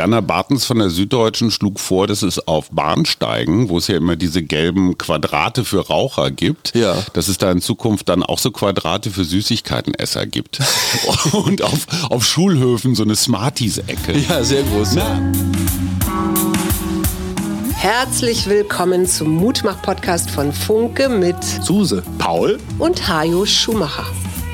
Werner Bartens von der Süddeutschen schlug vor, dass es auf Bahnsteigen, wo es ja immer diese gelben Quadrate für Raucher gibt, Ja. dass es da in Zukunft dann auch so Quadrate für Süßigkeitenesser gibt. Und auf, auf Schulhöfen so eine Smarties-Ecke. Ja, sehr groß. Herzlich willkommen zum Mutmach-Podcast von Funke mit Suse. Paul? und Hajo Schumacher.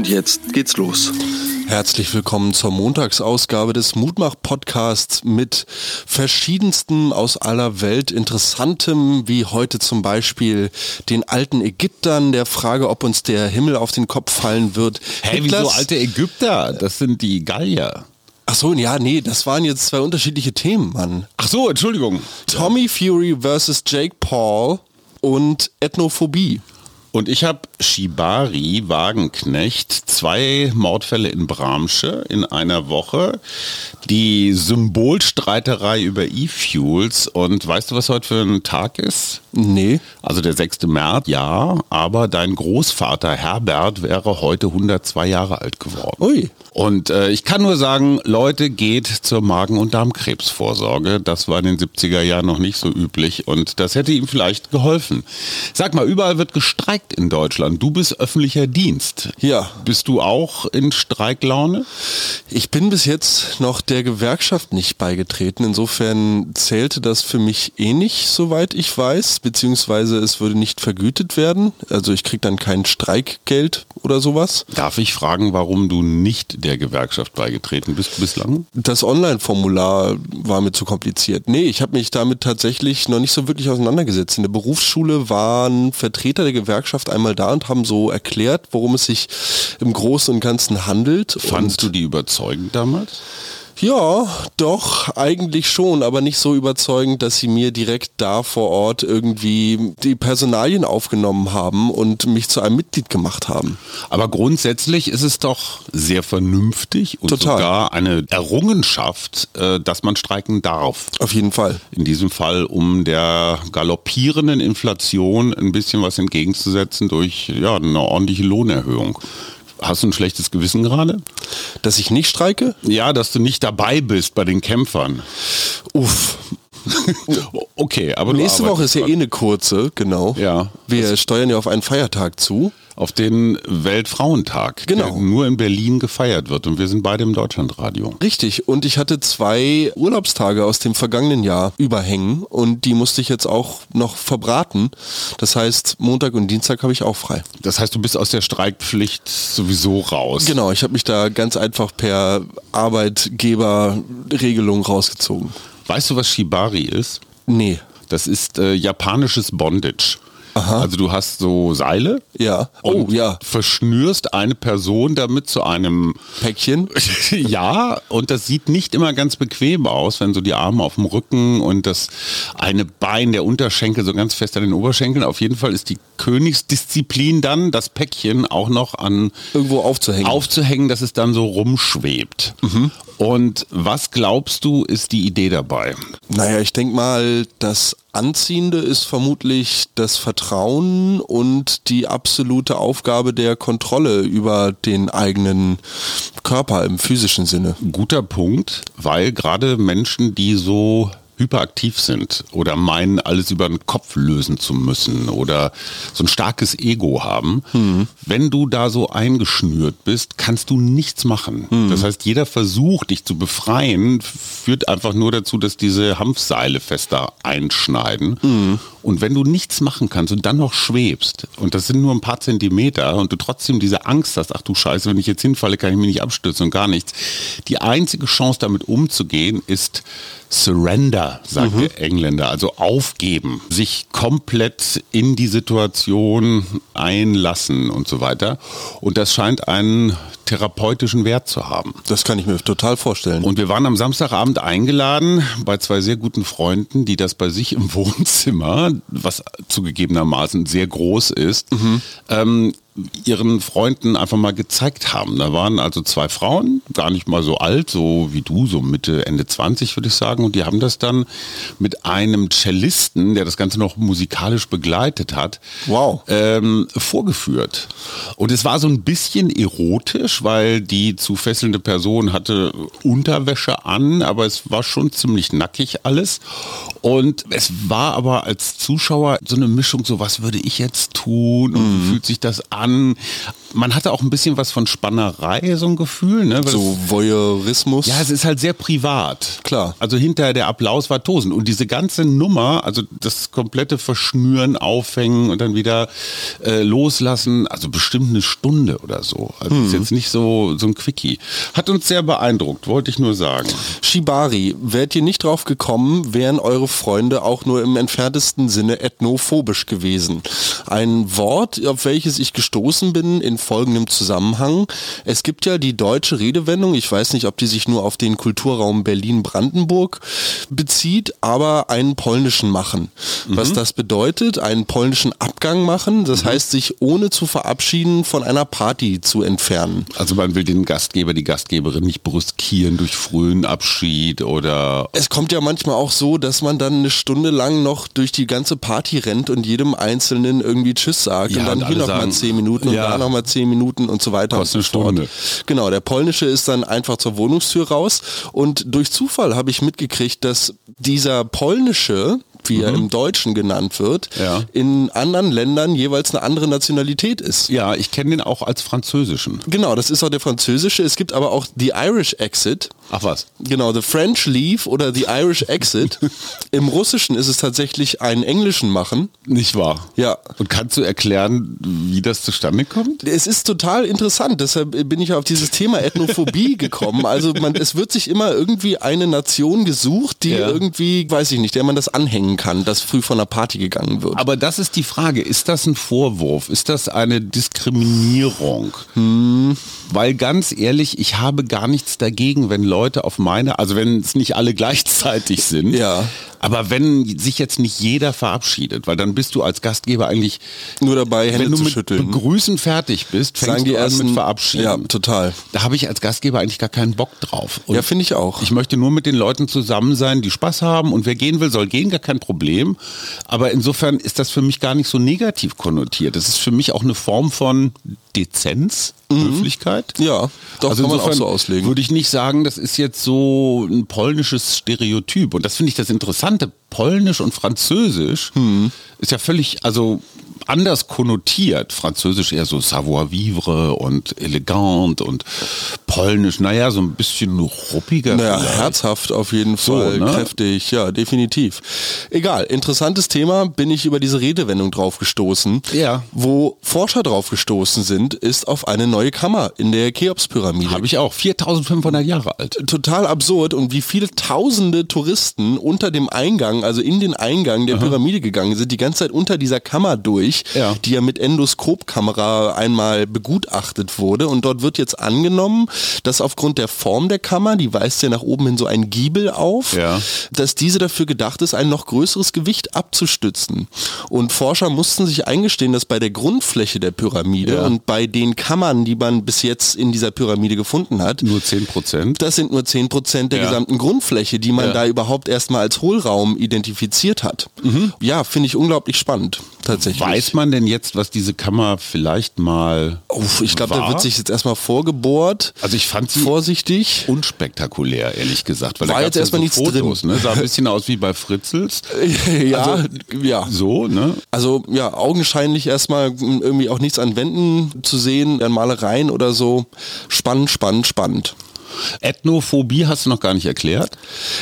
Und jetzt geht's los. Herzlich willkommen zur Montagsausgabe des Mutmach-Podcasts mit verschiedenstem aus aller Welt Interessantem, wie heute zum Beispiel den alten Ägyptern, der Frage, ob uns der Himmel auf den Kopf fallen wird. Hey, wieso alte Ägypter? Das sind die Gallier. Ach so, ja, nee, das waren jetzt zwei unterschiedliche Themen, Mann. Ach so, Entschuldigung. Tommy Fury versus Jake Paul und Ethnophobie. Und ich habe Shibari Wagenknecht, zwei Mordfälle in Bramsche in einer Woche, die Symbolstreiterei über E-Fuels und weißt du, was heute für ein Tag ist? Nee. Also der 6. März, ja, aber dein Großvater Herbert wäre heute 102 Jahre alt geworden. Ui. Und äh, ich kann nur sagen, Leute, geht zur Magen- und Darmkrebsvorsorge. Das war in den 70er Jahren noch nicht so üblich und das hätte ihm vielleicht geholfen. Sag mal, überall wird gestreikt in Deutschland. Du bist öffentlicher Dienst. Ja. Bist du auch in Streiklaune? Ich bin bis jetzt noch der Gewerkschaft nicht beigetreten. Insofern zählte das für mich eh nicht, soweit ich weiß, beziehungsweise es würde nicht vergütet werden. Also ich krieg dann kein Streikgeld oder sowas. Darf ich fragen, warum du nicht der Gewerkschaft beigetreten bist bislang? Das Online-Formular war mir zu kompliziert. Nee, ich habe mich damit tatsächlich noch nicht so wirklich auseinandergesetzt. In der Berufsschule waren Vertreter der Gewerkschaft einmal da und haben so erklärt, worum es sich im Großen und Ganzen handelt. Fandst und du die überzeugend damals? Ja, doch, eigentlich schon, aber nicht so überzeugend, dass sie mir direkt da vor Ort irgendwie die Personalien aufgenommen haben und mich zu einem Mitglied gemacht haben. Aber grundsätzlich ist es doch sehr vernünftig und Total. sogar eine Errungenschaft, äh, dass man streiken darf. Auf jeden Fall. In diesem Fall, um der galoppierenden Inflation ein bisschen was entgegenzusetzen durch ja, eine ordentliche Lohnerhöhung. Hast du ein schlechtes Gewissen gerade? Dass ich nicht streike? Ja, dass du nicht dabei bist bei den Kämpfern. Uff. Okay, aber du Nächste Woche ist ja eh eine kurze, genau. Ja. Wir steuern ja auf einen Feiertag zu. Auf den Weltfrauentag, Genau. der nur in Berlin gefeiert wird. Und wir sind beide im Deutschlandradio. Richtig. Und ich hatte zwei Urlaubstage aus dem vergangenen Jahr überhängen und die musste ich jetzt auch noch verbraten. Das heißt, Montag und Dienstag habe ich auch frei. Das heißt, du bist aus der Streikpflicht sowieso raus. Genau, ich habe mich da ganz einfach per Arbeitgeberregelung rausgezogen. Weißt du, was Shibari ist? Nee. Das ist äh, japanisches Bondage. Aha. Also du hast so Seile. Ja. Oh, ja. Verschnürst eine Person damit zu einem Päckchen. ja, und das sieht nicht immer ganz bequem aus, wenn so die Arme auf dem Rücken und das eine Bein, der Unterschenkel so ganz fest an den Oberschenkeln. Auf jeden Fall ist die Königsdisziplin dann, das Päckchen auch noch an Irgendwo aufzuhängen. aufzuhängen, dass es dann so rumschwebt. Und was glaubst du, ist die Idee dabei? Naja, ich denke mal, das Anziehende ist vermutlich das Vertrauen und die absolute Aufgabe der Kontrolle über den eigenen Körper im physischen Sinne. Guter Punkt, weil gerade Menschen, die so hyperaktiv sind oder meinen, alles über den Kopf lösen zu müssen oder so ein starkes Ego haben, wenn du da so eingeschnürt bist, kannst du nichts machen. Das heißt, jeder Versuch, dich zu befreien, führt einfach nur dazu, dass diese Hanfseile fester einschneiden. Und wenn du nichts machen kannst und dann noch schwebst, und das sind nur ein paar Zentimeter, und du trotzdem diese Angst hast, ach du Scheiße, wenn ich jetzt hinfalle, kann ich mich nicht abstürzen und gar nichts. Die einzige Chance, damit umzugehen, ist Surrender, sagt der Engländer, also aufgeben, sich komplett in die Situation einlassen und so weiter. Und das scheint einen therapeutischen Wert zu haben. Das kann ich mir total vorstellen. Und wir waren am Samstagabend eingeladen bei zwei sehr guten Freunden, die das bei sich im Wohnzimmer, was zugegebenermaßen sehr groß ist, ähm, ihren Freunden einfach mal gezeigt haben. Da waren also zwei Frauen, gar nicht mal so alt, so wie du, so Mitte, Ende 20 würde ich sagen. Und die haben das dann mit einem Cellisten, der das Ganze noch musikalisch begleitet hat, Wow. ähm, vorgeführt. Und es war so ein bisschen erotisch, weil die zu fesselnde Person hatte Unterwäsche an, aber es war schon ziemlich nackig alles. Und es war aber als Zuschauer so eine Mischung, so was würde ich jetzt tun und wie fühlt sich das an? an, Man hatte auch ein bisschen was von Spannerei, so ein Gefühl. Ne? Weil So Voyeurismus. ja, es ist halt sehr privat. Klar. Also hinterher der Applaus war tosend. Und diese ganze Nummer, also das komplette Verschnüren, Aufhängen und dann wieder äh, loslassen, also bestimmt eine Stunde oder so. Also ist jetzt nicht so, so ein Quickie. Hat uns sehr beeindruckt, wollte ich nur sagen. Shibari, wärt ihr nicht drauf gekommen, wären eure Freunde auch nur im entferntesten Sinne ethnophobisch gewesen. Ein Wort, auf welches ich gestoßen bin in folgendem Zusammenhang. Es gibt ja die deutsche Redewendung, ich weiß nicht, ob die sich nur auf den Kulturraum Berlin-Brandenburg bezieht, aber einen polnischen machen. Was das bedeutet, einen polnischen Abgang machen, das heißt sich ohne zu verabschieden von einer Party zu entfernen. Also man will den Gastgeber, die Gastgeberin nicht brüskieren durch frühen Abschied oder Es kommt ja manchmal auch so, dass man dann eine Stunde lang noch durch die ganze Party rennt und jedem Einzelnen irgendwie Tschüss sagt Ja, und dann und hier alle noch mal sagen, zehn Minuten und ja. da noch mal zehn Minuten und so weiter Kostet und so eine fort. Stunde. Genau, der polnische ist dann einfach zur Wohnungstür raus und durch Zufall habe ich mitgekriegt, dass dieser polnische wie er im Deutschen genannt wird, Mhm. Ja. in anderen Ländern jeweils eine andere Nationalität ist. ja, ich kenne den auch als französischen. Genau, das ist auch der französische. Es gibt aber auch die Irish Exit. Ach was? Genau, The French Leave oder The Irish Exit. Im Russischen ist es tatsächlich einen englischen Machen. Nicht wahr? Ja. Und kannst du erklären, wie das zustande kommt? Es ist total interessant, deshalb bin ich auf dieses Thema Ethnophobie gekommen. Also man, es wird sich immer irgendwie eine Nation gesucht, die Ja. irgendwie, weiß ich nicht, der man das anhängen kann, dass früh von einer Party gegangen wird. Aber das ist die Frage, ist das ein Vorwurf? Ist das eine Diskriminierung? Hm. Weil ganz ehrlich, ich habe gar nichts dagegen, wenn Leute auf meine, also wenn es nicht alle gleichzeitig sind, Ja. aber wenn sich jetzt nicht jeder verabschiedet, weil dann bist du als Gastgeber eigentlich Nur dabei, Hände wenn du zu mit schütteln. Begrüßen fertig bist, fängst Sagen die du an ersten, mit Verabschieden. Ja, total. Da habe ich als Gastgeber eigentlich gar keinen Bock drauf. Und Ja, finde ich auch. Ich möchte nur mit den Leuten zusammen sein, die Spaß haben und wer gehen will, soll gehen, gar kein Problem. Aber insofern ist das für mich gar nicht so negativ konnotiert. Das ist für mich auch eine Form von Dezenz, Höflichkeit. Mhm. Ja, doch, also kann man auch so auslegen. Würde ich nicht sagen, das ist jetzt so ein polnisches Stereotyp. Und das finde ich das Interessante. Polnisch und Französisch Hm. ist ja völlig, also anders konnotiert. Französisch eher so savoir-vivre und elegant und Polnisch, naja, so ein bisschen ruppiger. Naja, vielleicht. herzhaft auf jeden So, Fall, ne? kräftig, ja, definitiv. Egal, interessantes Thema, bin ich über diese Redewendung drauf gestoßen. Ja. Wo Forscher drauf gestoßen sind, ist auf eine neue Kammer in der Cheops-Pyramide. Habe ich auch. 4500 Jahre alt. Total absurd und wie viele tausende Touristen unter dem Eingang, also in den Eingang der Pyramide gegangen sind, die ganze Zeit unter dieser Kammer durch, Ja. die ja mit Endoskopkamera einmal begutachtet wurde. Und dort wird jetzt angenommen, dass aufgrund der Form der Kammer, die weist ja nach oben hin so ein Giebel auf, Ja. dass diese dafür gedacht ist, ein noch größeres Gewicht abzustützen. Und Forscher mussten sich eingestehen, dass bei der Grundfläche der Pyramide Ja. und bei den Kammern, die man bis jetzt in dieser Pyramide gefunden hat, Nur 10 Prozent. das sind nur 10% der Ja. gesamten Grundfläche, die man da überhaupt erstmal als Hohlraum identifiziert hat. Ja, finde ich unglaublich spannend, tatsächlich. Weiß man denn jetzt, was diese Kammer vielleicht mal Uff, ich glaube, da wird sich jetzt erstmal vorgebohrt. Also ich fand sie Vorsichtig. unspektakulär, ehrlich gesagt. Weil War da jetzt erstmal ja nichts so Fotos, drin. Ne? Sah ein bisschen aus wie bei Fritzels. ja, Also, ja. So, ne? Also ja, augenscheinlich erstmal irgendwie auch nichts an Wänden zu sehen, an Malereien oder so. Spannend, spannend, spannend. Ethnophobie hast du noch gar nicht erklärt.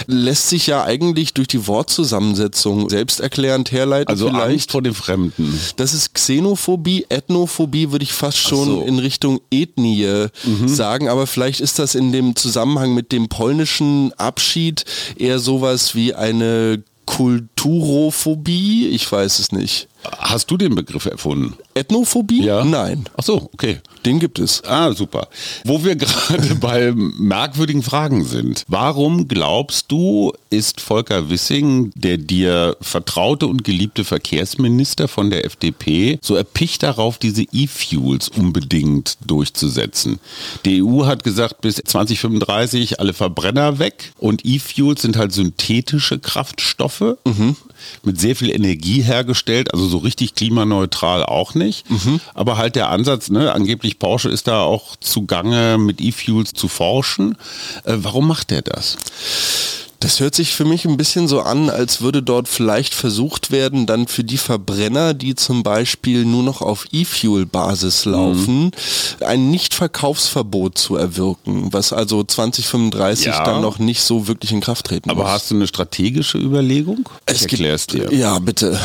Lässt sich ja eigentlich durch die Wortzusammensetzung selbsterklärend herleiten Also vielleicht. Angst vor dem Fremden. Das ist Xenophobie, Ethnophobie würde ich fast schon so. Mhm. in Richtung Ethnie sagen, aber vielleicht ist das in dem Zusammenhang mit dem polnischen Abschied eher sowas wie eine Kulturophobie, ich weiß es nicht. Hast du den Begriff erfunden? Ethnophobie? Ja. Nein. Ach so, okay. Den gibt es. Ah, super. Wo wir gerade bei merkwürdigen Fragen sind. Warum glaubst du, ist Volker Wissing, der dir vertraute und geliebte Verkehrsminister von der FDP, so erpicht darauf, diese E-Fuels unbedingt durchzusetzen? Die EU hat gesagt, bis 2035 alle Verbrenner weg und E-Fuels sind halt synthetische Kraftstoffe mit sehr viel Energie hergestellt, also so richtig klimaneutral auch nicht. Aber halt der Ansatz, ne, angeblich Porsche ist da auch zugange, mit E-Fuels zu forschen. Äh, warum macht er das? Das hört sich für mich ein bisschen so an, als würde dort vielleicht versucht werden, dann für die Verbrenner, die zum Beispiel nur noch auf E-Fuel-Basis laufen, mhm. ein Nichtverkaufsverbot zu erwirken, was also 2035 ja. dann noch nicht so wirklich in Kraft treten Aber muss. hast du eine strategische Überlegung? Ich erklär's dir. Ja, bitte.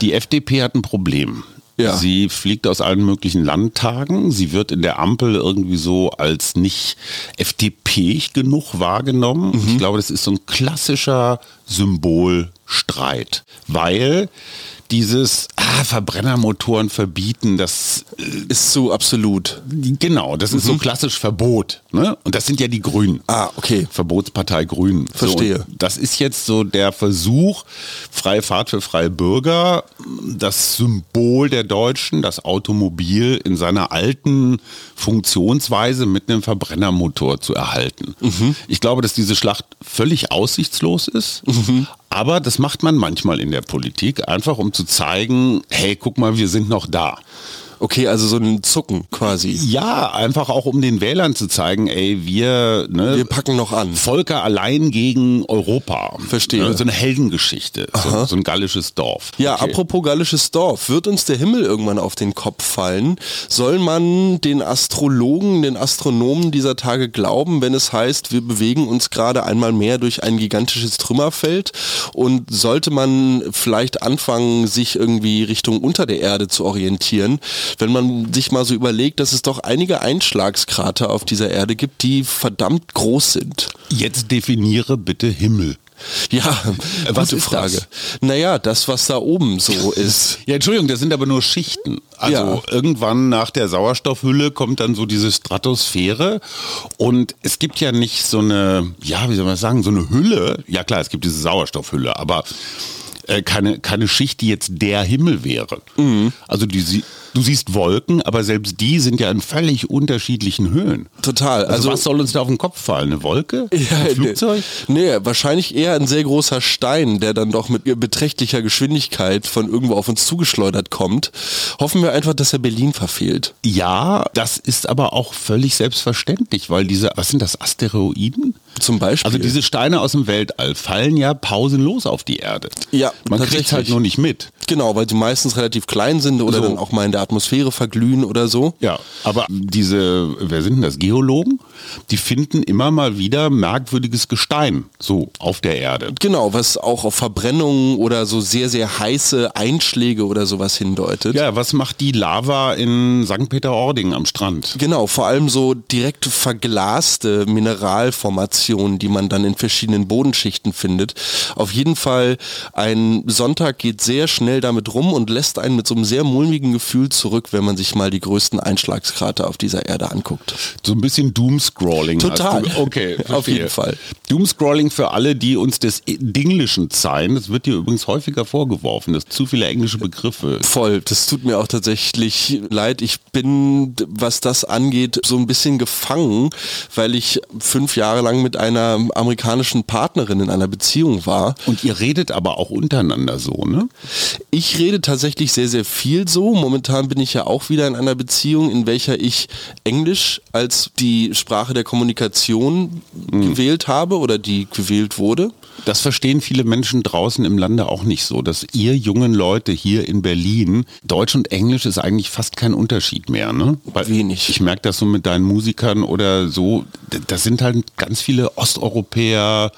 Die FDP hat ein Problem. Ja. Sie fliegt aus allen möglichen Landtagen. Sie wird in der Ampel irgendwie so als nicht FDP genug wahrgenommen. Mhm. Ich glaube, das ist so ein klassischer Symbolstreit, weil dieses ah, Verbrennermotoren verbieten, das äh, ist so absolut. Genau, das ist mhm. so klassisch Verbot. Ne? Und das sind ja die Grünen. Ah, okay. Verbotspartei Grünen. Verstehe. So, das ist jetzt so der Versuch, freie Fahrt für freie Bürger, das Symbol der Deutschen, das Automobil in seiner alten Funktionsweise mit einem Verbrennermotor zu erhalten. Mhm. Ich glaube, dass diese Schlacht völlig aussichtslos ist. Mhm. Aber das macht man manchmal in der Politik, einfach um zu zeigen, hey, guck mal, wir sind noch da. Okay, also so ein Zucken quasi. Ja, einfach auch um den Wählern zu zeigen, ey, wir, ne, wir packen noch an. Volker allein gegen Europa. Verstehe. Ne, so eine Heldengeschichte, so, so, ein gallisches Dorf. Ja, okay. apropos gallisches Dorf, wird uns der Himmel irgendwann auf den Kopf fallen? Soll man den Astrologen, den Astronomen dieser Tage glauben, wenn es heißt, wir bewegen uns gerade einmal mehr durch ein gigantisches Trümmerfeld? Und sollte man vielleicht anfangen, sich irgendwie Richtung unter der Erde zu orientieren? Wenn man sich mal so überlegt, dass es doch einige Einschlagskrater auf dieser Erde gibt, die verdammt groß sind. Jetzt definiere bitte Himmel. Ja, was ist Frage. Das? Naja, das, was da oben so ist. Ja, Entschuldigung, das sind aber nur Schichten. Also ja. irgendwann nach der Sauerstoffhülle kommt dann so diese Stratosphäre und es gibt ja nicht so eine, ja, wie soll man sagen, so eine Hülle. Ja klar, es gibt diese Sauerstoffhülle, aber äh, keine, keine Schicht, die jetzt der Himmel wäre. Mhm. Also die, Du siehst Wolken, aber selbst die sind ja in völlig unterschiedlichen Höhen. Total. Also, also was soll uns da auf den Kopf fallen? Eine Wolke? Ja, ein Flugzeug? Nee, nee, wahrscheinlich eher ein sehr großer Stein, der dann doch mit beträchtlicher Geschwindigkeit von irgendwo auf uns zugeschleudert kommt. Hoffen wir einfach, dass er Berlin verfehlt. Ja, das ist aber auch völlig selbstverständlich, weil diese, was sind das, Asteroiden? Zum Beispiel. Also diese Steine aus dem Weltall fallen ja pausenlos auf die Erde. Ja, man kriegt halt nur nicht mit. Genau, weil sie meistens relativ klein sind oder so. dann auch mal in der Atmosphäre verglühen oder so. Ja, aber diese, wer sind denn das, Geologen? Die finden immer mal wieder merkwürdiges Gestein so auf der Erde. Genau, was auch auf Verbrennungen oder so sehr, sehr heiße Einschläge oder sowas hindeutet. Ja, was macht die Lava in St. Peter-Ording am Strand? Genau, vor allem so direkt verglaste Mineralformationen, die man dann in verschiedenen Bodenschichten findet. Auf jeden Fall, ein Sonntag geht sehr schnell damit rum und lässt einen mit so einem sehr mulmigen Gefühl zurück, wenn man sich mal die größten Einschlagskrater auf dieser Erde anguckt. So ein bisschen Doomscrolling. Total. Okay, verstehe. auf jeden Fall. Doomscrolling für alle, die uns des Dinglischen zeigen. Das wird dir übrigens häufiger vorgeworfen, dass zu viele englische Begriffe. Voll. Das tut mir auch tatsächlich leid. Ich bin, was das angeht, so ein bisschen gefangen, weil ich fünf Jahre lang mit einer amerikanischen Partnerin in einer Beziehung war. Und ihr redet aber auch untereinander so, ne? Ich rede tatsächlich sehr, sehr viel so. Momentan bin ich ja auch wieder in einer Beziehung, in welcher ich Englisch als die Sprache der Kommunikation mhm. gewählt habe oder die gewählt wurde. Das verstehen viele Menschen draußen im Lande auch nicht so, dass ihr jungen Leute hier in Berlin, Deutsch und Englisch ist eigentlich fast kein Unterschied mehr. Ne? Weil Wenig. Ich merke das so mit deinen Musikern oder so, das sind halt ganz viele Osteuropäer,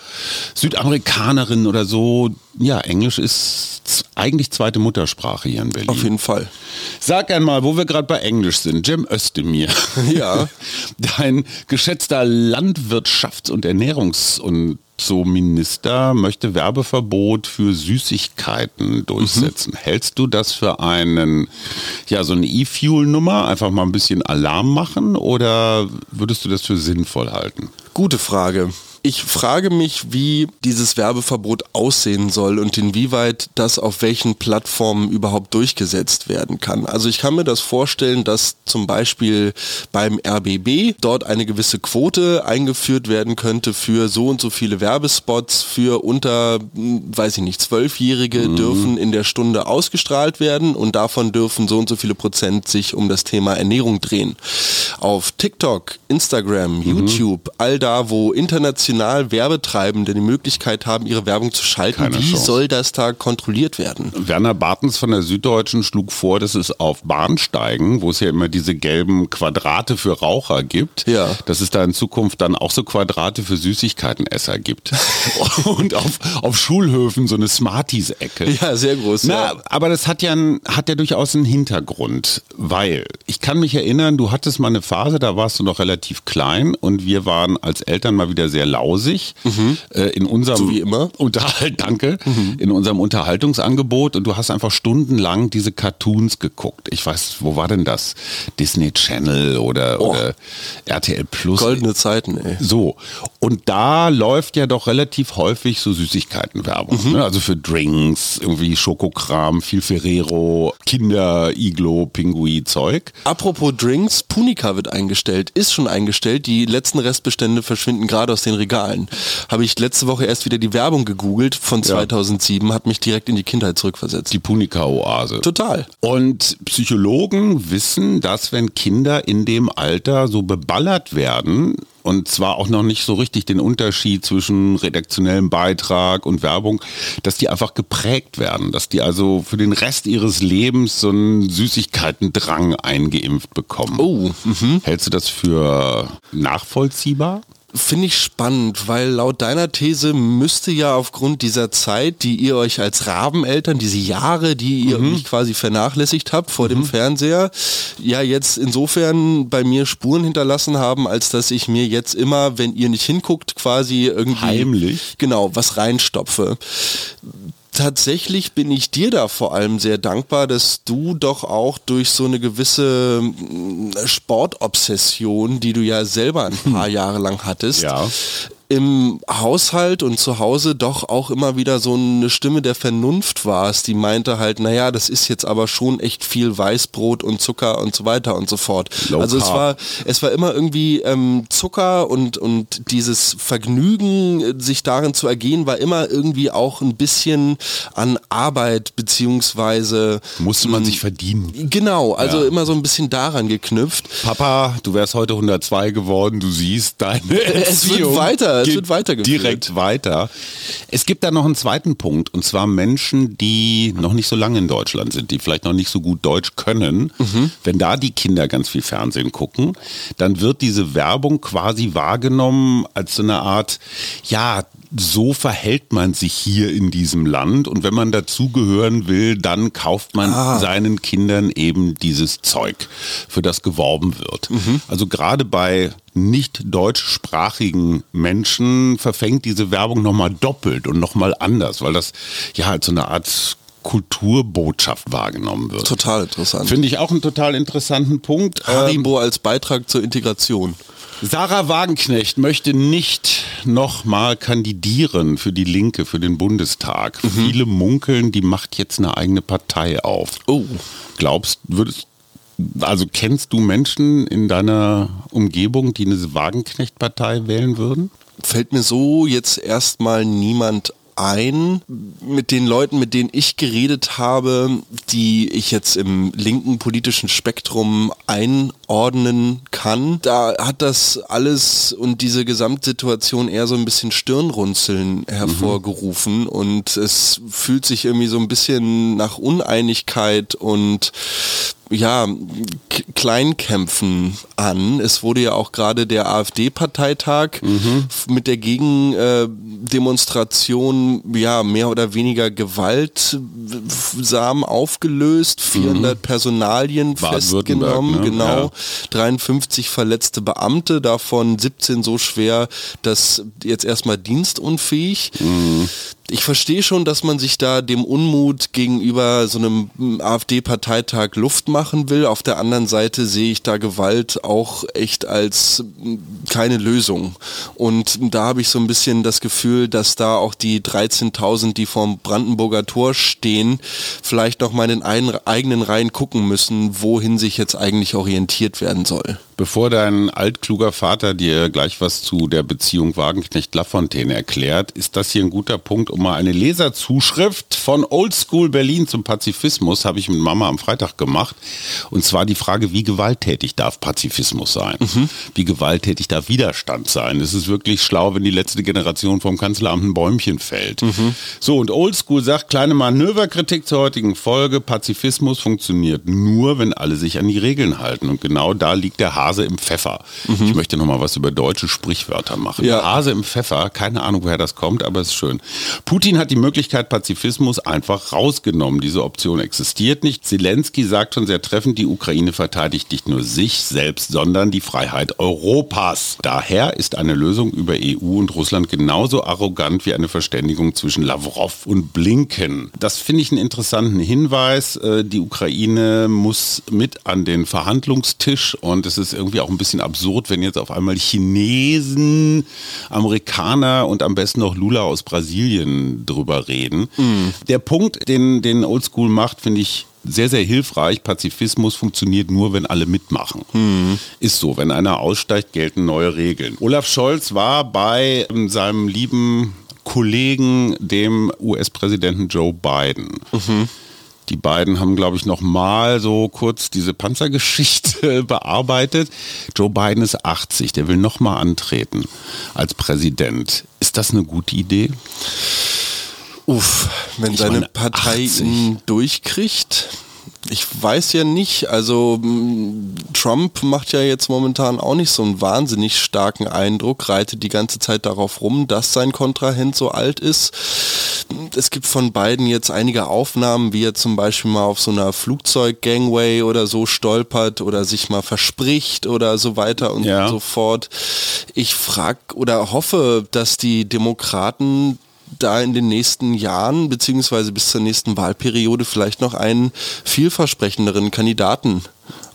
Südamerikanerinnen oder so, ja, Englisch ist eigentlich zweite Muttersprache hier in Berlin. Auf jeden Fall. Sag einmal, wo wir gerade bei Englisch sind, Jim Özdemir. Ja. Dein geschätzter Landwirtschafts- und Ernährungs- und so Minister möchte Werbeverbot für Süßigkeiten durchsetzen. Mhm. Hältst du das für einen, ja, so eine E-Fuel-Nummer, einfach mal ein bisschen Alarm machen oder würdest du das für sinnvoll halten? Gute Frage. Ich frage mich, wie dieses Werbeverbot aussehen soll und inwieweit das auf welchen Plattformen überhaupt durchgesetzt werden kann. Also ich kann mir das vorstellen, dass zum Beispiel beim RBB dort eine gewisse Quote eingeführt werden könnte für so und so viele Werbespots für unter, hm, weiß ich nicht, Zwölfjährige mhm. dürfen in der Stunde ausgestrahlt werden und davon dürfen so und so viele Prozent sich um das Thema Ernährung drehen. Auf TikTok, Instagram, mhm. YouTube, all da, wo international international Werbetreibende die Möglichkeit haben, ihre Werbung zu schalten, Keine wie Chance. soll das da kontrolliert werden? Werner Bartens von der Süddeutschen schlug vor, dass es auf Bahnsteigen, wo es ja immer diese gelben Quadrate für Raucher gibt, ja. dass es da in Zukunft dann auch so Quadrate für Süßigkeitenesser gibt. Und auf, auf Schulhöfen so eine Smarties-Ecke. Ja, sehr groß. Na, ja. aber das hat ja, ein, hat ja durchaus einen Hintergrund, weil ich kann mich erinnern, du hattest mal eine Phase, da warst du noch relativ klein und wir waren als Eltern mal wieder sehr laut lausig mhm. äh, in unserem so wie immer. Unterhalt, danke, mhm. in unserem Unterhaltungsangebot und du hast einfach stundenlang diese Cartoons geguckt. Ich weiß, wo war denn das? Disney Channel oder, oh. oder RTL Plus. Goldene Zeiten, ey. So. Und da läuft ja doch relativ häufig so Süßigkeitenwerbung. Mhm. Ne? Also für Drinks, irgendwie Schokokram, viel Ferrero, Kinder, Iglo, Pinguin, Zeug. Apropos Drinks, Punika wird eingestellt, ist schon eingestellt. Die letzten Restbestände verschwinden gerade aus den Regalen. Habe ich letzte Woche erst wieder die Werbung gegoogelt von 2007, ja. hat mich direkt in die Kindheit zurückversetzt. Die Punika-Oase. Total. Und Psychologen wissen, dass wenn Kinder in dem Alter so beballert werden, und zwar auch noch nicht so richtig den Unterschied zwischen redaktionellem Beitrag und Werbung, dass die einfach geprägt werden, dass die also für den Rest ihres Lebens so einen Süßigkeitendrang eingeimpft bekommen. Oh, mh. hältst du das für nachvollziehbar? Finde ich spannend, weil laut deiner These müsste ja aufgrund dieser Zeit, die ihr euch als Rabeneltern, diese Jahre, die ihr mhm. mich quasi vernachlässigt habt vor mhm. dem Fernseher, ja jetzt insofern bei mir Spuren hinterlassen haben, als dass ich mir jetzt immer, wenn ihr nicht hinguckt, quasi irgendwie heimlich genau was reinstopfe tatsächlich bin ich dir da vor allem sehr dankbar, dass du doch auch durch so eine gewisse mm, Sportobsession, die du ja selber ein paar Jahre lang hattest, ja im Haushalt und zu Hause doch auch immer wieder so eine Stimme der Vernunft warst, die meinte halt, naja, das ist jetzt aber schon echt viel Weißbrot und Zucker und so weiter und so fort. Low also es war, es war immer irgendwie ähm, Zucker und, und dieses Vergnügen, sich darin zu ergehen, war immer irgendwie auch ein bisschen an Arbeit beziehungsweise musste man sich verdienen. Genau, also ja. immer so ein bisschen daran geknüpft. Papa, du wärst heute 102 geworden, du siehst deine Erziehung. Es wird weiter es wird weitergeführt. Direkt weiter. Es gibt da noch einen zweiten Punkt und zwar Menschen, die noch nicht so lange in Deutschland sind, die vielleicht noch nicht so gut Deutsch können. Mhm. Wenn da die Kinder ganz viel Fernsehen gucken, dann wird diese Werbung quasi wahrgenommen als so eine Art, ja, so verhält man sich hier in diesem Land und wenn man dazugehören will, dann kauft man ah. seinen Kindern eben dieses Zeug, für das geworben wird. Mhm. Also gerade bei nicht deutschsprachigen Menschen verfängt diese Werbung nochmal doppelt und nochmal anders, weil das ja halt so eine Art Kulturbotschaft wahrgenommen wird. Total interessant. Finde ich auch einen total interessanten Punkt. Haribo ähm, als Beitrag zur Integration. Sarah Wagenknecht möchte nicht nochmal kandidieren für die Linke, für den Bundestag. Mhm. Viele munkeln, die macht jetzt eine eigene Partei auf. Oh. Glaubst, würdest, also kennst du Menschen in deiner Umgebung, die eine Wagenknecht-Partei wählen würden? Fällt mir so jetzt erstmal niemand ein mit den Leuten, mit denen ich geredet habe, die ich jetzt im linken politischen Spektrum einordnen kann, da hat das alles und diese Gesamtsituation eher so ein bisschen Stirnrunzeln hervorgerufen mhm. und es fühlt sich irgendwie so ein bisschen nach Uneinigkeit und ja, Kleinkämpfen an. Es wurde ja auch gerade der AfD-Parteitag mhm. mit der Gegendemonstration ja mehr oder weniger gewaltsam aufgelöst, 400 mhm. Personalien festgenommen, ne? genau, ja. 53 verletzte Beamte, davon 17 so schwer, dass jetzt erstmal dienstunfähig. Mhm ich verstehe schon, dass man sich da dem Unmut gegenüber so einem AfD-Parteitag Luft machen will. Auf der anderen Seite sehe ich da Gewalt auch echt als keine Lösung. Und da habe ich so ein bisschen das Gefühl, dass da auch die 13.000, die vorm Brandenburger Tor stehen, vielleicht noch mal in den eigenen Reihen gucken müssen, wohin sich jetzt eigentlich orientiert werden soll. Bevor dein altkluger Vater dir gleich was zu der Beziehung Wagenknecht-Lafontaine erklärt, ist das hier ein guter Punkt, um mal eine Leserzuschrift von Oldschool Berlin zum Pazifismus, habe ich mit Mama am Freitag gemacht. Und zwar die Frage, wie gewalttätig darf Pazifismus sein? Mhm. Wie gewalttätig darf Widerstand sein? Es ist wirklich schlau, wenn die letzte Generation vom Kanzleramt ein Bäumchen fällt. Mhm. So, und Oldschool sagt, kleine Manöverkritik zur heutigen Folge, Pazifismus funktioniert nur, wenn alle sich an die Regeln halten. Und genau da liegt der Hase Hase im Pfeffer. Mhm. Ich möchte noch mal was über deutsche Sprichwörter machen. Ja. Hase im Pfeffer, keine Ahnung, woher das kommt, aber es ist schön. Putin hat die Möglichkeit Pazifismus einfach rausgenommen. Diese Option existiert nicht. Zelensky sagt schon sehr treffend, die Ukraine verteidigt nicht nur sich selbst, sondern die Freiheit Europas. Daher ist eine Lösung über EU und Russland genauso arrogant wie eine Verständigung zwischen Lavrov und Blinken. Das finde ich einen interessanten Hinweis. Äh, die Ukraine muss mit an den Verhandlungstisch und es ist irgendwie auch ein bisschen absurd, wenn jetzt auf einmal Chinesen, Amerikaner und am besten noch Lula aus Brasilien drüber reden. Mhm. Der Punkt, den, den Oldschool macht, finde ich sehr, sehr hilfreich. Pazifismus funktioniert nur, wenn alle mitmachen. Mhm. Ist so. Wenn einer aussteigt, gelten neue Regeln. Olaf Scholz war bei seinem lieben Kollegen, dem US-Präsidenten Joe Biden. Mhm. Die beiden haben, glaube ich, noch mal so kurz diese Panzergeschichte bearbeitet. Joe Biden ist 80, der will noch mal antreten als Präsident. Ist das eine gute Idee? Uff, wenn ich seine Partei 80. ihn durchkriegt. Ich weiß ja nicht, also Trump macht ja jetzt momentan auch nicht so einen wahnsinnig starken Eindruck, reitet die ganze Zeit darauf rum, dass sein Kontrahent so alt ist. Es gibt von beiden jetzt einige Aufnahmen, wie er zum Beispiel mal auf so einer Flugzeuggangway oder so stolpert oder sich mal verspricht oder so weiter und ja. so fort. Ich frag oder hoffe, dass die Demokraten da in den nächsten Jahren beziehungsweise bis zur nächsten Wahlperiode vielleicht noch einen vielversprechenderen Kandidaten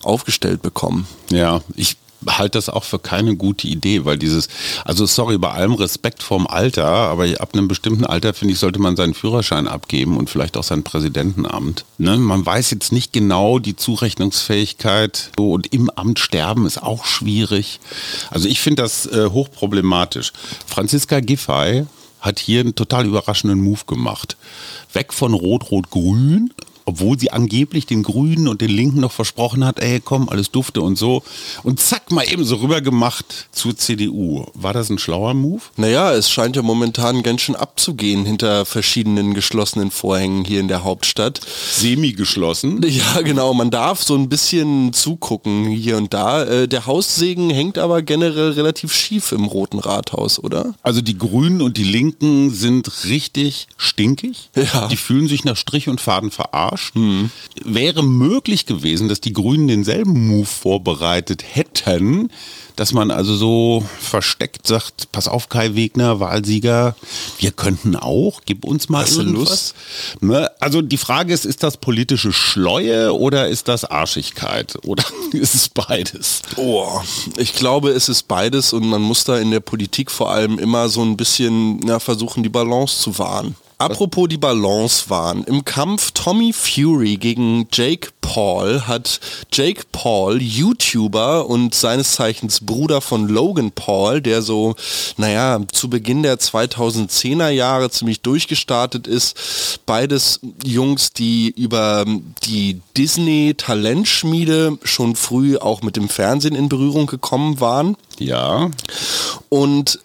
aufgestellt bekommen. Ja, ich halte das auch für keine gute Idee, weil dieses, also sorry, bei allem Respekt vorm Alter, aber ab einem bestimmten Alter, finde ich, sollte man seinen Führerschein abgeben und vielleicht auch sein Präsidentenamt. Ne? Man weiß jetzt nicht genau die Zurechnungsfähigkeit und im Amt sterben ist auch schwierig. Also ich finde das äh, hochproblematisch. Franziska Giffey hat hier einen total überraschenden Move gemacht. Weg von Rot-Rot-Grün obwohl sie angeblich den Grünen und den Linken noch versprochen hat, ey, komm, alles dufte und so. Und zack, mal eben so rüber gemacht zur CDU. War das ein schlauer Move? Naja, es scheint ja momentan ganz schön abzugehen hinter verschiedenen geschlossenen Vorhängen hier in der Hauptstadt. Semi-geschlossen? Ja, genau. Man darf so ein bisschen zugucken hier und da. Äh, der Haussegen hängt aber generell relativ schief im Roten Rathaus, oder? Also die Grünen und die Linken sind richtig stinkig. Ja. Die fühlen sich nach Strich und Faden verarscht verarscht. Mhm. Wäre möglich gewesen, dass die Grünen denselben Move vorbereitet hätten, dass man also so versteckt sagt, pass auf Kai Wegner, Wahlsieger, wir könnten auch, gib uns mal Hast irgendwas. Ne? Also die Frage ist, ist das politische Schleue oder ist das Arschigkeit oder ist es beides? Oh, ich glaube, es ist beides und man muss da in der Politik vor allem immer so ein bisschen ja, versuchen, die Balance zu wahren. Apropos die Balance waren. Im Kampf Tommy Fury gegen Jake Paul hat Jake Paul, YouTuber und seines Zeichens Bruder von Logan Paul, der so, naja, zu Beginn der 2010er Jahre ziemlich durchgestartet ist. Beides Jungs, die über die Disney Talentschmiede schon früh auch mit dem Fernsehen in Berührung gekommen waren. Ja. Und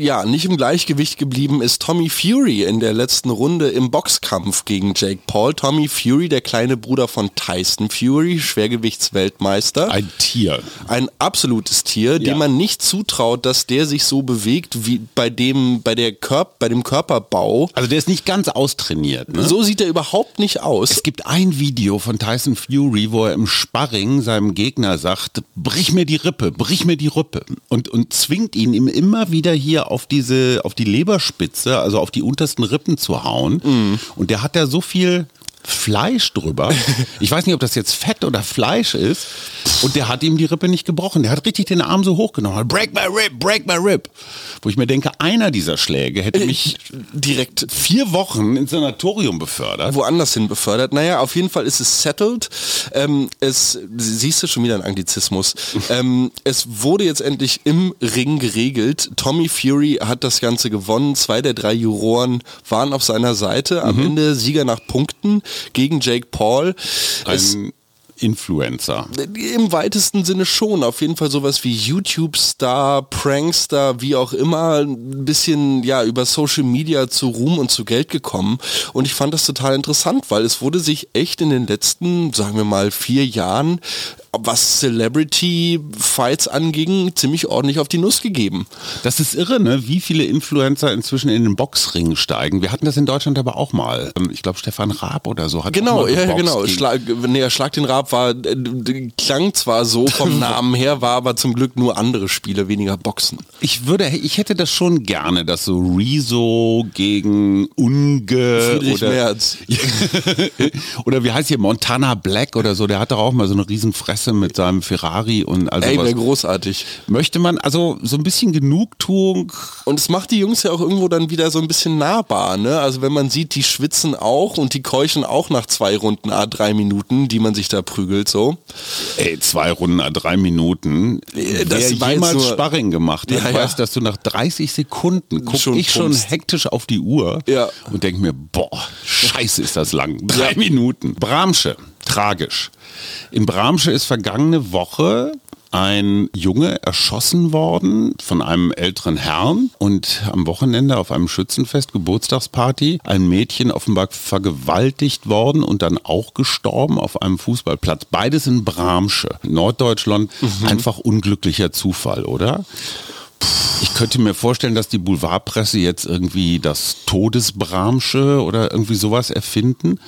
ja, nicht im Gleichgewicht geblieben ist Tommy Fury in der letzten Runde im Boxkampf gegen Jake Paul. Tommy Fury, der kleine Bruder von Tyson Fury, Schwergewichtsweltmeister. Ein Tier. Ein absolutes Tier, ja. dem man nicht zutraut, dass der sich so bewegt wie bei dem, bei der Körp bei dem Körperbau. Also der ist nicht ganz austrainiert. Ne? So sieht er überhaupt nicht aus. Es gibt ein Video von Tyson Fury, wo er im Sparring seinem Gegner sagt, brich mir die Rippe, brich mir die Rippe. Und, und zwingt ihn ihm immer wieder hier hier auf diese, auf die Leberspitze, also auf die untersten Rippen zu hauen. Mm. Und der hat da so viel Fleisch drüber. Ich weiß nicht, ob das jetzt Fett oder Fleisch ist. Und der hat ihm die Rippe nicht gebrochen. Der hat richtig den Arm so hochgenommen. Break my rib, break my rib. Wo ich mir denke, einer dieser Schläge hätte mich direkt vier Wochen ins Sanatorium befördert. Woanders hin befördert. Naja, auf jeden Fall ist es settled. Ähm, es, siehst du schon wieder ein Anglizismus. ähm, es wurde jetzt endlich im Ring geregelt. Tommy Fury hat das Ganze gewonnen. Zwei der drei Juroren waren auf seiner Seite. Am mhm. Ende Sieger nach Punkten gegen Jake Paul. Ein Influencer. Im weitesten Sinne schon. Auf jeden Fall sowas wie YouTube-Star, Prankster, wie auch immer, ein bisschen ja über Social Media zu Ruhm und zu Geld gekommen. Und ich fand das total interessant, weil es wurde sich echt in den letzten, sagen wir mal, vier Jahren was Celebrity-Fights anging, ziemlich ordentlich auf die Nuss gegeben. Das ist irre, ne? wie viele Influencer inzwischen in den Boxring steigen. Wir hatten das in Deutschland aber auch mal. Ähm, ich glaube, Stefan Raab oder so hat Genau, ja, genau. Schlag, nee, Schlag den Raab war, äh, klang zwar so vom Namen her, war aber zum Glück nur andere Spiele, weniger Boxen. Ich würde, ich hätte das schon gerne, dass so Rezo gegen Unge Friedrich oder, Merz. oder wie heißt hier Montana Black oder so, der hat doch auch mal so eine Riesenfresse Klasse mit seinem Ferrari und also Ey, wäre großartig. Möchte man also so ein bisschen Genugtuung. Und es macht die Jungs ja auch irgendwo dann wieder so ein bisschen nahbar, ne? Also wenn man sieht, die schwitzen auch und die keuchen auch nach zwei Runden A drei Minuten, die man sich da prügelt, so. Ey, zwei Runden A drei Minuten. Das Wer jemals nur, Sparring gemacht hat, ja, weiß, dass du nach 30 Sekunden guck schon ich pumpst. schon hektisch auf die Uhr ja. und denke mir, boah, scheiße ist das lang. Drei. Minuten. Bramsche tragisch. In Bramsche ist vergangene Woche ein Junge erschossen worden von einem älteren Herrn und am Wochenende auf einem Schützenfest, Geburtstagsparty, ein Mädchen offenbar vergewaltigt worden und dann auch gestorben auf einem Fußballplatz. Beides in Bramsche, Norddeutschland. Mhm. Einfach unglücklicher Zufall, oder? Ich könnte mir vorstellen, dass die Boulevardpresse jetzt irgendwie das Todesbramsche oder irgendwie sowas erfinden.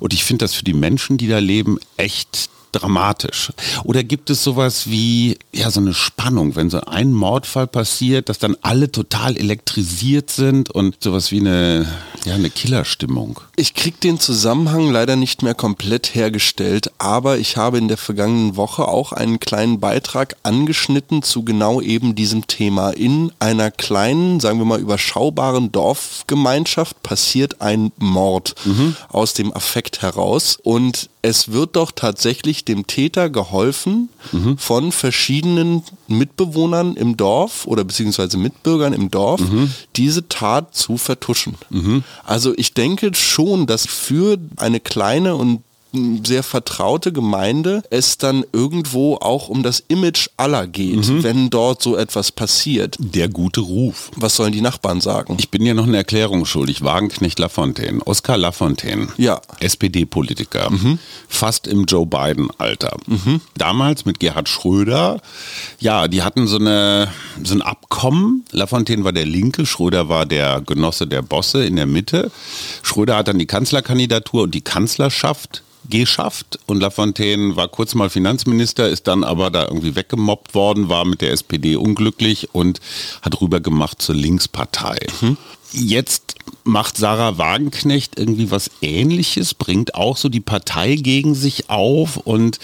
Und ich finde das für die Menschen, die da leben, echt dramatisch? Oder gibt es sowas wie, ja, so eine Spannung, wenn so ein Mordfall passiert, dass dann alle total elektrisiert sind und sowas wie eine, ja, eine Killerstimmung? Ich krieg den Zusammenhang leider nicht mehr komplett hergestellt, aber ich habe in der vergangenen Woche auch einen kleinen Beitrag angeschnitten zu genau eben diesem Thema. In einer kleinen, sagen wir mal, überschaubaren Dorfgemeinschaft passiert ein Mord mhm. aus dem Affekt heraus und es wird doch tatsächlich dem Täter geholfen mhm. von verschiedenen Mitbewohnern im Dorf oder beziehungsweise Mitbürgern im Dorf, mhm. diese Tat zu vertuschen. Mhm. Also ich denke schon, dass für eine kleine und sehr vertraute Gemeinde es dann irgendwo auch um das Image aller geht, mhm. wenn dort so etwas passiert. Der gute Ruf. Was sollen die Nachbarn sagen? Ich bin ja noch eine Erklärung schuldig. Wagenknecht Lafontaine, Oskar Lafontaine, ja. SPD-Politiker, mhm. fast im Joe Biden-Alter. Mhm. Damals mit Gerhard Schröder, ja, die hatten so, eine, so ein Abkommen. Lafontaine war der Linke, Schröder war der Genosse der Bosse in der Mitte. Schröder hat dann die Kanzlerkandidatur und die Kanzlerschaft geschafft und Lafontaine war kurz mal Finanzminister, ist dann aber da irgendwie weggemobbt worden, war mit der SPD unglücklich und hat rübergemacht zur Linkspartei. Mhm. Jetzt macht Sarah Wagenknecht irgendwie was ähnliches, bringt auch so die Partei gegen sich auf und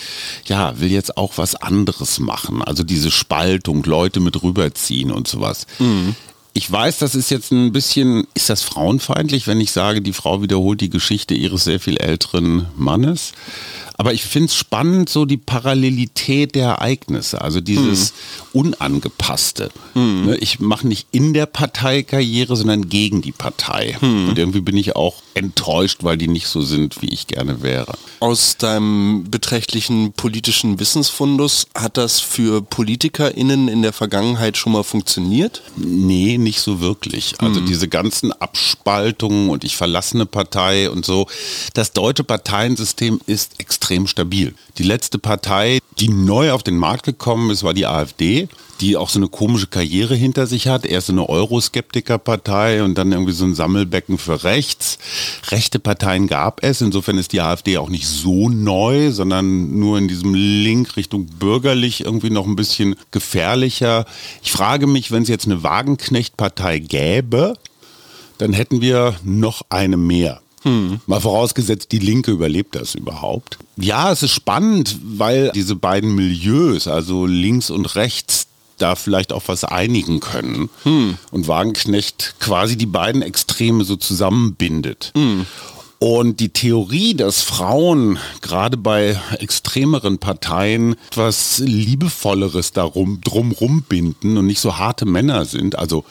ja, will jetzt auch was anderes machen. Also diese Spaltung, Leute mit rüberziehen und sowas. Mhm Ich weiß, das ist jetzt ein bisschen, ist das frauenfeindlich, wenn ich sage, die Frau wiederholt die Geschichte ihres sehr viel älteren Mannes? Aber ich finde es spannend, so die Parallelität der Ereignisse, also dieses hm. Unangepasste. Hm. Ich mache nicht in der Partei Karriere, sondern gegen die Partei. Hm. Und irgendwie bin ich auch enttäuscht, weil die nicht so sind, wie ich gerne wäre. Aus deinem beträchtlichen politischen Wissensfundus hat das für PolitikerInnen in der Vergangenheit schon mal funktioniert? Nee, nicht so wirklich. Also diese ganzen Abspaltungen und ich verlasse eine Partei und so. Das deutsche Parteiensystem ist extrem extrem stabil. Die letzte Partei, die neu auf den Markt gekommen ist, war die AfD, die auch so eine komische Karriere hinter sich hat. Erst eine Euroskeptiker-Partei und dann irgendwie so ein Sammelbecken für rechts. Rechte Parteien gab es, insofern ist die AfD auch nicht so neu, sondern nur in diesem Link Richtung bürgerlich irgendwie noch ein bisschen gefährlicher. Ich frage mich, wenn es jetzt eine Wagenknecht-Partei gäbe, dann hätten wir noch eine mehr. Hm. Mal vorausgesetzt, die Linke überlebt das überhaupt. Ja, es ist spannend, weil diese beiden Milieus, also links und rechts, da vielleicht auch was einigen können. Hm. Und Wagenknecht quasi die beiden Extreme so zusammenbindet. Hm. Und die Theorie, dass Frauen gerade bei extremeren Parteien etwas Liebevolleres darum drumrum binden und nicht so harte Männer sind, also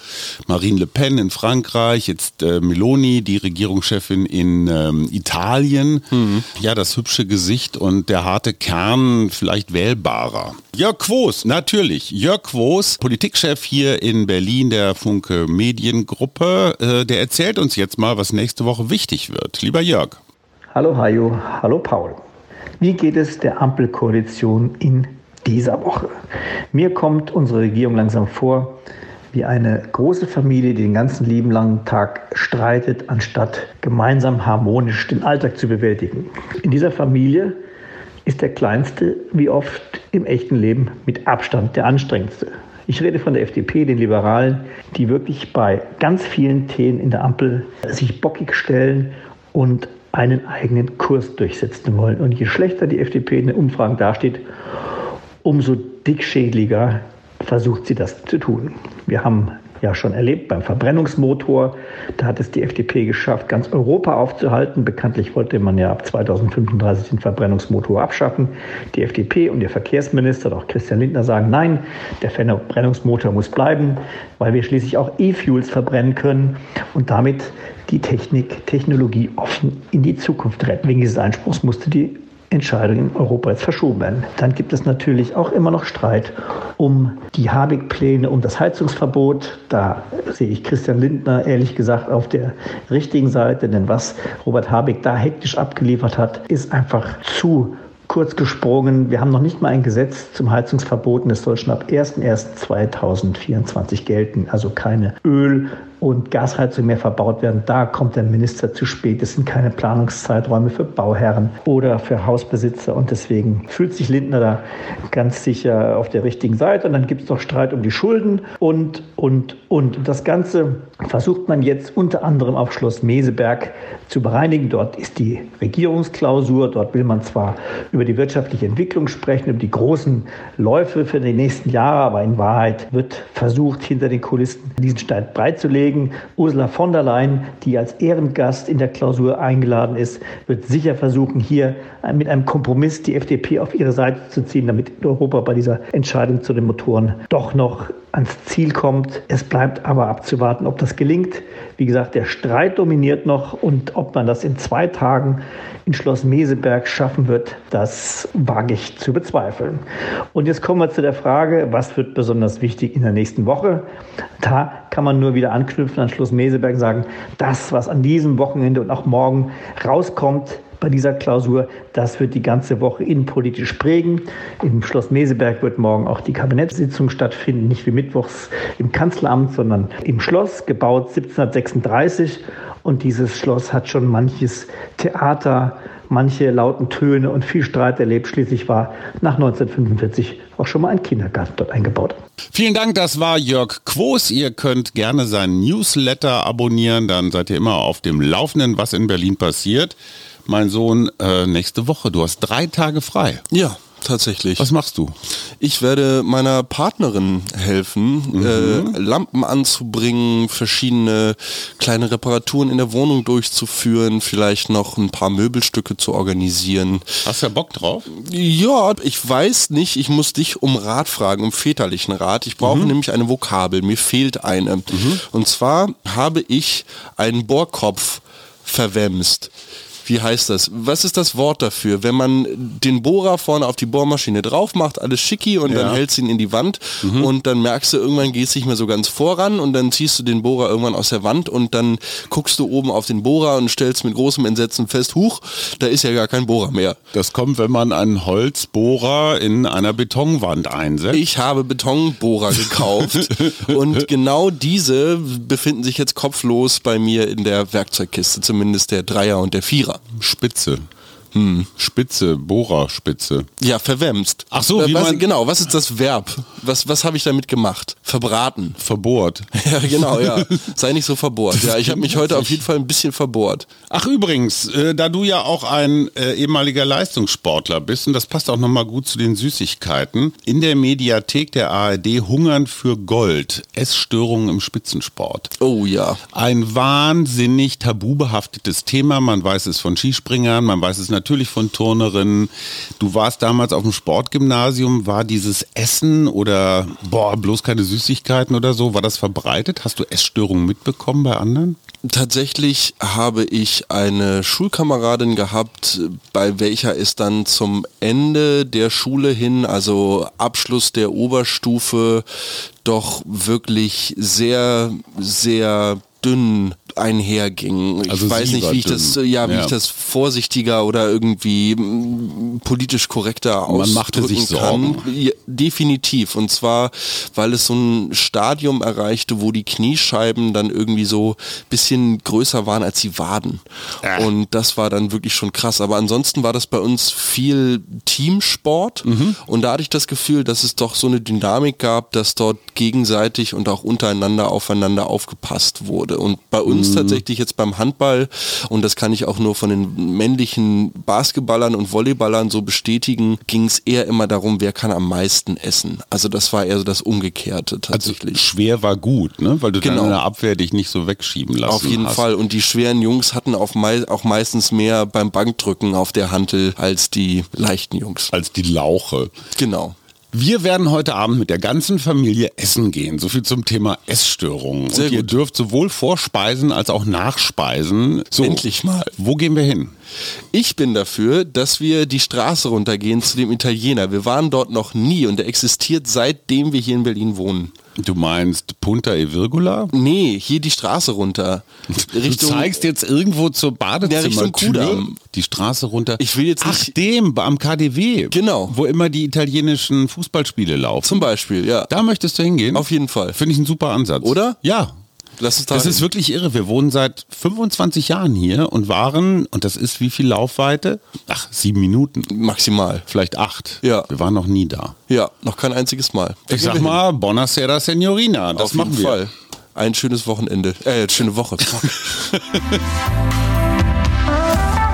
Marine Le Pen in Frankreich, jetzt äh, Meloni, die Regierungschefin in ähm, Italien, mhm. ja, das hübsche Gesicht und der harte Kern vielleicht wählbarer. Jörg Quos, natürlich. Jörg Quos, Politikchef hier in Berlin der Funke Mediengruppe, äh, der erzählt uns jetzt mal, was nächste Woche wichtig wird. Lieber Jörg. Hallo Hajo, hallo Paul. Wie geht es der Ampelkoalition in dieser Woche? Mir kommt unsere Regierung langsam vor wie eine große Familie, die den ganzen lieben langen Tag streitet, anstatt gemeinsam harmonisch den Alltag zu bewältigen. In dieser Familie ist der Kleinste wie oft im echten Leben mit Abstand der anstrengendste. Ich rede von der FDP, den Liberalen, die wirklich bei ganz vielen Themen in der Ampel sich bockig stellen und einen eigenen Kurs durchsetzen wollen. Und je schlechter die FDP in den Umfragen dasteht, umso dickschädliger versucht sie das zu tun. Wir haben ja schon erlebt beim Verbrennungsmotor. Da hat es die FDP geschafft, ganz Europa aufzuhalten. Bekanntlich wollte man ja ab 2035 den Verbrennungsmotor abschaffen. Die FDP und ihr Verkehrsminister, auch Christian Lindner, sagen, nein, der Verbrennungsmotor muss bleiben, weil wir schließlich auch E-Fuels verbrennen können und damit die Technik, Technologie offen in die Zukunft retten. Wegen dieses Einspruchs musste die Entscheidung in Europa jetzt verschoben werden. Dann gibt es natürlich auch immer noch Streit um die Habeck-Pläne, um das Heizungsverbot. Da sehe ich Christian Lindner ehrlich gesagt auf der richtigen Seite, denn was Robert Habeck da hektisch abgeliefert hat, ist einfach zu kurz gesprungen. Wir haben noch nicht mal ein Gesetz zum Heizungsverbot und es soll schon ab 01.01.2024 gelten. Also keine Öl- und Gasheizung mehr verbaut werden. Da kommt der Minister zu spät. Es sind keine Planungszeiträume für Bauherren oder für Hausbesitzer. Und deswegen fühlt sich Lindner da ganz sicher auf der richtigen Seite. Und dann gibt es noch Streit um die Schulden und, und, und. Das Ganze versucht man jetzt unter anderem auf Schloss Meseberg zu bereinigen. Dort ist die Regierungsklausur. Dort will man zwar über die wirtschaftliche Entwicklung sprechen, über die großen Läufe für die nächsten Jahre, aber in Wahrheit wird versucht, hinter den Kulissen diesen Streit bereitzulegen. Kollegen Ursula von der Leyen, die als Ehrengast in der Klausur eingeladen ist, wird sicher versuchen, hier mit einem Kompromiss die FDP auf ihre Seite zu ziehen, damit Europa bei dieser Entscheidung zu den Motoren doch noch ans Ziel kommt. Es bleibt aber abzuwarten, ob das gelingt. Wie gesagt, der Streit dominiert noch und ob man das in zwei Tagen in Schloss Meseberg schaffen wird, das wage ich zu bezweifeln. Und jetzt kommen wir zu der Frage, was wird besonders wichtig in der nächsten Woche? Da kann man nur wieder anknüpfen an Schloss Meseberg und sagen, das, was an diesem Wochenende und auch morgen rauskommt, bei dieser Klausur. Das wird die ganze Woche innenpolitisch prägen. Im Schloss Meseberg wird morgen auch die Kabinettssitzung stattfinden, nicht wie mittwochs im Kanzleramt, sondern im Schloss, gebaut 1736. Und dieses Schloss hat schon manches Theater, manche lauten Töne und viel Streit erlebt. Schließlich war nach 1945 auch schon mal ein Kindergarten dort eingebaut. Vielen Dank, das war Jörg Quos. Ihr könnt gerne seinen Newsletter abonnieren, dann seid ihr immer auf dem Laufenden, was in Berlin passiert. Mein Sohn, äh, nächste Woche, du hast drei Tage frei. Ja, tatsächlich. Was machst du? Ich werde meiner Partnerin helfen, mhm. äh, Lampen anzubringen, verschiedene kleine Reparaturen in der Wohnung durchzuführen, vielleicht noch ein paar Möbelstücke zu organisieren. Hast du ja Bock drauf? Ja, ich weiß nicht. Ich muss dich um Rat fragen, um väterlichen Rat. Ich brauche mhm. nämlich eine Vokabel. Mir fehlt eine. Mhm. Und zwar habe ich einen Bohrkopf verwemst wie heißt das? Was ist das Wort dafür? Wenn man den Bohrer vorne auf die Bohrmaschine drauf macht, alles schicki und ja. dann hältst du ihn in die Wand mhm. und dann merkst du, irgendwann gehst du nicht mehr so ganz voran und dann ziehst du den Bohrer irgendwann aus der Wand und dann guckst du oben auf den Bohrer und stellst mit großem Entsetzen fest, huch, da ist ja gar kein Bohrer mehr. Das kommt, wenn man einen Holzbohrer in einer Betonwand einsetzt. Ich habe Betonbohrer gekauft und genau diese befinden sich jetzt kopflos bei mir in der Werkzeugkiste, zumindest der Dreier und der Vierer. Spitze. Hm, Spitze, Bohrerspitze. Ja, verwemst. Ach so, wie was, man genau, was ist das Verb? Was, was habe ich damit gemacht? Verbraten. Verbohrt. Ja, genau, ja. Sei nicht so verbohrt. Ja, ich habe mich heute auf jeden Fall ein bisschen verbohrt. Ach übrigens, äh, da du ja auch ein äh, ehemaliger Leistungssportler bist, und das passt auch nochmal gut zu den Süßigkeiten, in der Mediathek der ARD Hungern für Gold, Essstörungen im Spitzensport. Oh ja. Ein wahnsinnig tabubehaftetes Thema. Man weiß es von Skispringern, man weiß es natürlich von Turnerinnen. Du warst damals auf dem Sportgymnasium, war dieses Essen oder boah, bloß keine Süßigkeiten oder so, war das verbreitet? Hast du Essstörungen mitbekommen bei anderen? Tatsächlich habe ich eine Schulkameradin gehabt, bei welcher es dann zum Ende der Schule hin, also Abschluss der Oberstufe, doch wirklich sehr, sehr dünn einherging. Ich also weiß nicht, wie ich dünn. das, ja, wie ja. ich das vorsichtiger oder irgendwie mm, politisch korrekter ausdrücken Man machte sich Sorgen. Ja, definitiv. Und zwar, weil es so ein Stadium erreichte, wo die Kniescheiben dann irgendwie so bisschen größer waren als die Waden. Äh. Und das war dann wirklich schon krass. Aber ansonsten war das bei uns viel Teamsport. Mhm. Und da hatte ich das Gefühl, dass es doch so eine Dynamik gab, dass dort gegenseitig und auch untereinander aufeinander aufgepasst wurde. Und bei uns mhm. tatsächlich jetzt beim Handball, und das kann ich auch nur von den männlichen Basketballern und Volleyballern so bestätigen, ging es eher immer darum, wer kann am meisten essen. Also das war eher so das Umgekehrte also tatsächlich. Also schwer war gut, ne? weil du genau. dann in der Abwehr dich nicht so wegschieben lassen Auf jeden hast. Fall. Und die schweren Jungs hatten auch, mei auch meistens mehr beim Bankdrücken auf der Hantel als die leichten Jungs. Als die Lauche. Genau. Wir werden heute Abend mit der ganzen Familie essen gehen. So viel zum Thema Essstörungen. Und ihr dürft sowohl Vorspeisen als auch Nachspeisen. So, Endlich mal. Wo gehen wir hin? Ich bin dafür, dass wir die Straße runtergehen zu dem Italiener. Wir waren dort noch nie und der existiert seitdem wir hier in Berlin wohnen. Du meinst Punta e Virgula? Nee, hier die Straße runter. Richtung, du zeigst jetzt irgendwo zur Badezimmertür die Straße runter. Ich will jetzt nicht Ach, dem am KDW. Genau. Wo immer die italienischen Fußballspiele laufen. Zum Beispiel, ja. Da möchtest du hingehen? Auf jeden Fall. Finde ich einen super Ansatz. Oder? Ja. Lass uns da das ist wirklich irre. Wir wohnen seit 25 Jahren hier und waren, und das ist wie viel Laufweite? Ach, sieben Minuten. Maximal. Vielleicht acht. Ja. Wir waren noch nie da. Ja, noch kein einziges Mal. Da ich sag mal, Buonasera Signorina. Das Auf machen jeden wir. Fall. Ein schönes Wochenende. Äh, schöne Woche.